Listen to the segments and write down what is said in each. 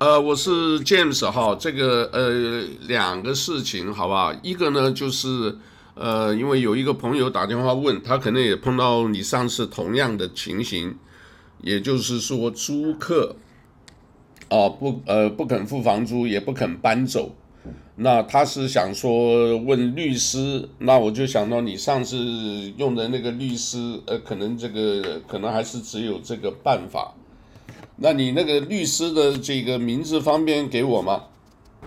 呃，我是 James 哈，这个呃两个事情好不好？一个呢就是呃，因为有一个朋友打电话问他，可能也碰到你上次同样的情形，也就是说租客哦不呃不肯付房租，也不肯搬走，那他是想说问律师，那我就想到你上次用的那个律师，呃，可能这个可能还是只有这个办法。那你那个律师的这个名字方便给我吗？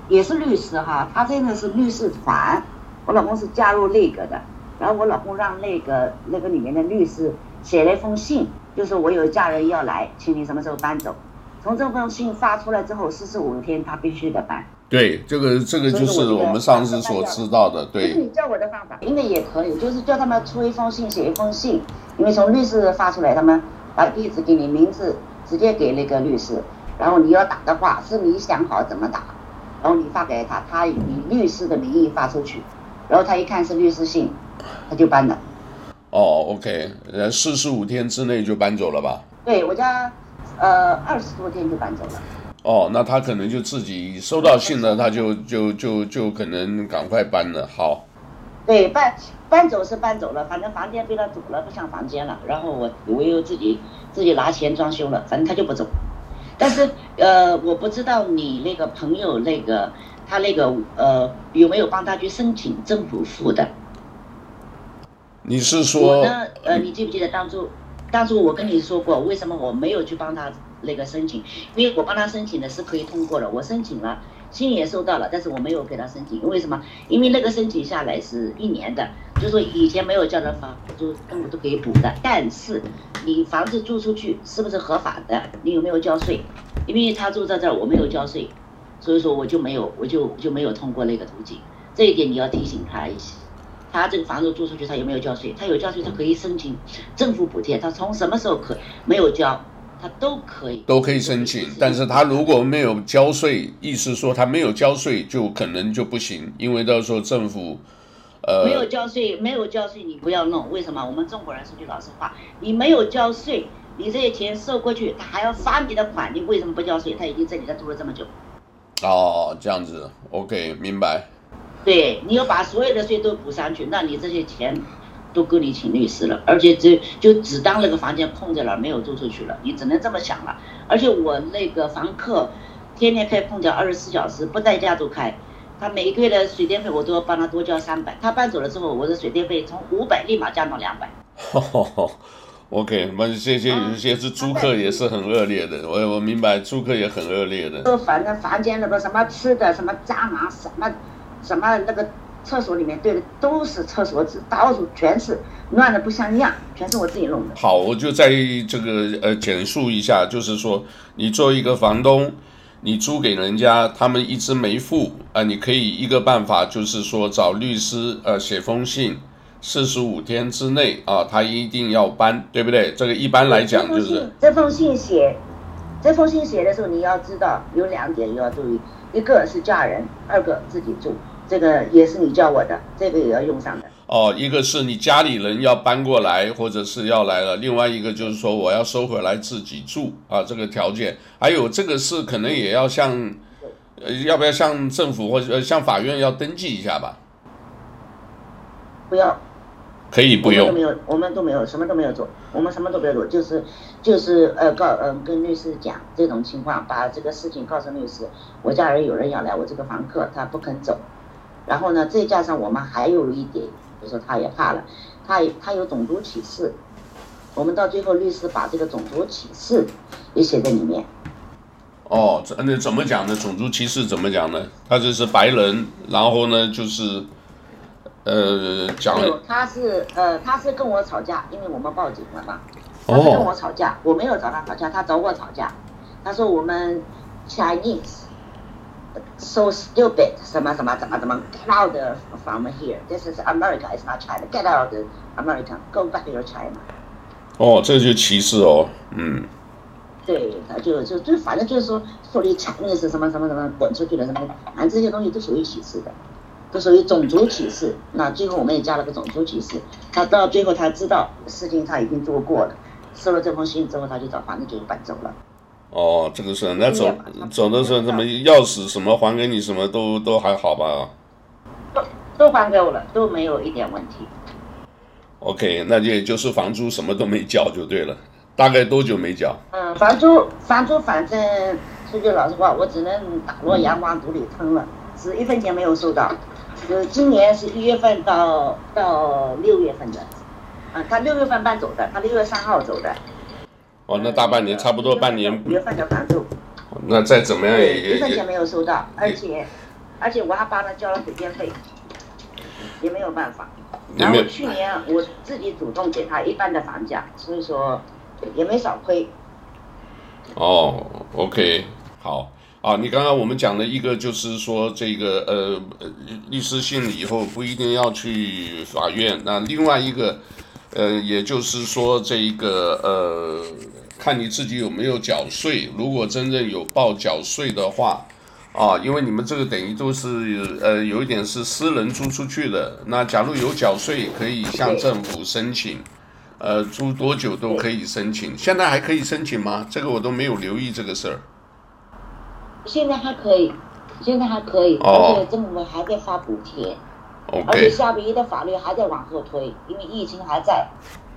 也是律师哈，他这个是律师团，我老公是加入那个的，然后我老公让那个那个里面的律师写了一封信，就是我有家人要来，请你什么时候搬走。从这封信发出来之后，四十五天他必须得搬。对，这个这个就是我们上次所知道的，对。就是你叫我的方法，应该也可以，就是叫他们出一封信，写一封信，因为从律师发出来，他们把地址给你，名字。直接给那个律师，然后你要打的话，是你想好怎么打，然后你发给他，他以律师的名义发出去，然后他一看是律师信，他就搬了。哦，OK，呃，四十五天之内就搬走了吧？对，我家，呃，二十多天就搬走了。哦，那他可能就自己收到信了，他就就就就可能赶快搬了。好。对，搬搬走是搬走了，反正房间被他租了，不像房间了。然后我我又自己自己拿钱装修了，反正他就不走。但是呃，我不知道你那个朋友那个他那个呃有没有帮他去申请政府付的？你是说？我呢？呃，你记不记得当初当初我跟你说过，为什么我没有去帮他那个申请？因为我帮他申请的是可以通过的，我申请了。信也收到了，但是我没有给他申请，因为什么？因为那个申请下来是一年的，就是说以前没有交的房租，政府都可以补的。但是你房子租出去是不是合法的？你有没有交税？因为他住在这儿，我没有交税，所以说我就没有，我就就没有通过那个途径。这一点你要提醒他一下。他这个房子租出去，他有没有交税？他有交税，他可以申请政府补贴。他从什么时候可没有交？他都可以，都可以申请，但是他如果没有交税，意思说他没有交税就可能就不行，因为到时候政府，呃，没有交税，没有交税你不要弄，为什么？我们中国人说句老实话，你没有交税，你这些钱收过去，他还要发你的款，你为什么不交税？他已经在你这住了这么久。哦，这样子，OK，明白。对，你要把所有的税都补上去，那你这些钱。都够你请律师了，而且只就只当那个房间空着了，没有租出去了，你只能这么想了。而且我那个房客天天开空调，二十四小时不在家都开，他每个月的水电费我都要帮他多交三百。他搬走了之后，我的水电费从五百立马降到两百。OK，那这些有些是租客也是很恶劣的，我我明白租客也很恶劣的。就反正房间里边什么吃的，什么蟑螂，什么什么那个。厕所里面堆的都是厕所纸，到处全是乱的不像样，全是我自己弄的。好，我就在这个呃简述一下，就是说你作为一个房东，你租给人家，他们一直没付啊、呃，你可以一个办法就是说找律师呃写封信，四十五天之内啊、呃，他一定要搬，对不对？这个一般来讲就是这封信写，这封信写的时候你要知道有两点要注意，一个是嫁人，二个自己住。这个也是你教我的，这个也要用上的。哦，一个是你家里人要搬过来，或者是要来了；另外一个就是说我要收回来自己住啊，这个条件。还有这个是可能也要向，呃，要不要向政府或者向法院要登记一下吧？不要，可以不用。我们都没有，我们都没有，什么都没有做，我们什么都没有做，就是就是呃告嗯、呃、跟律师讲这种情况，把这个事情告诉律师。我家人有人要来，我这个房客他不肯走。然后呢，再加上我们还有一点，就是他也怕了，他他有种族歧视，我们到最后律师把这个种族歧视也写在里面。哦，那怎么讲呢？种族歧视怎么讲呢？他就是白人，然后呢就是，呃，讲。他是呃，他是跟我吵架，因为我们报警了嘛。他是跟我吵架，我没有找他吵架，他找我吵架。他说我们 Chinese。So stupid，什么什么怎么怎么，Get out from here. This is America, it's not China. Get out, America. Go back to China. 哦，这就歧视哦，嗯。对，他就就就反正就是说说你 Chinese 是什么什么什么滚出去的什么，反正这些东西都属于歧视的，都属于种族歧视。那最后我们也加了个种族歧视。他到最后他知道事情他已经做过了，收了这封信之后他就找房子就搬走了。哦，这个是那走走的时候，什么钥匙什么还给你，什么都都还好吧？都都还给我了，都没有一点问题。OK，那也就是房租什么都没交就对了。大概多久没交？嗯，房租房租反正说句老实话，我只能打落阳光肚里吞了，是一分钱没有收到。呃今年是一月份到到六月份的，啊，他六月份搬走的，他六月三号走的。哦，那大半年，差不多半年。五月份的房租。那再怎么样也也。一分钱没有收到，而且而且我还帮他交了水电费，也没有办法。然后去年我自己主动给他一半的房价，所以说也没少亏。哦，OK，好啊，你刚刚我们讲的一个就是说这个呃律师信了以后不一定要去法院，那另外一个呃也就是说这一个呃看你自己有没有缴税，如果真正有报缴税的话。啊，因为你们这个等于都是呃有一点是私人租出去的，那假如有缴税，可以向政府申请，呃，租多久都可以申请。现在还可以申请吗？这个我都没有留意这个事儿。现在还可以，现在还可以，而且政府还在发补贴，oh. 而且夏威夷的法律还在往后推，因为疫情还在，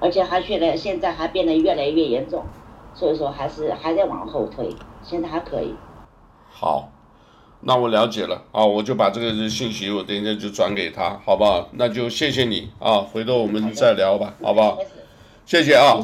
而且还现在现在还变得越来越严重，所以说还是还在往后推，现在还可以。好。那我了解了啊，我就把这个信息我等一下就转给他，好不好？那就谢谢你啊，回头我们再聊吧，好不好？谢谢啊。